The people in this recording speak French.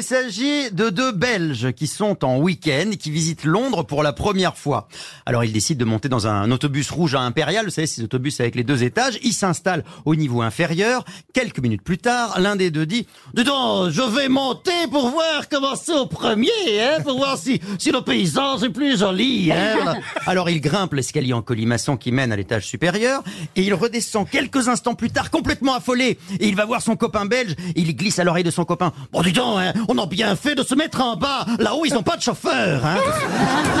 Il s'agit de deux Belges qui sont en week-end qui visitent Londres pour la première fois. Alors ils décident de monter dans un autobus rouge à Impérial, vous savez, ces autobus avec les deux étages. Ils s'installent au niveau inférieur. Quelques minutes plus tard, l'un des deux dit « Dis je vais monter pour voir comment c'est au premier, hein, pour voir si, si le paysage est plus joli. Hein. Alors il grimpe l'escalier en colimaçon qui mène à l'étage supérieur et il redescend quelques instants plus tard complètement affolé et il va voir son copain belge et il glisse à l'oreille de son copain « Bon dis donc, hein, on a bien fait de se mettre en bas, là-haut ils n'ont pas de chauffeur. Hein.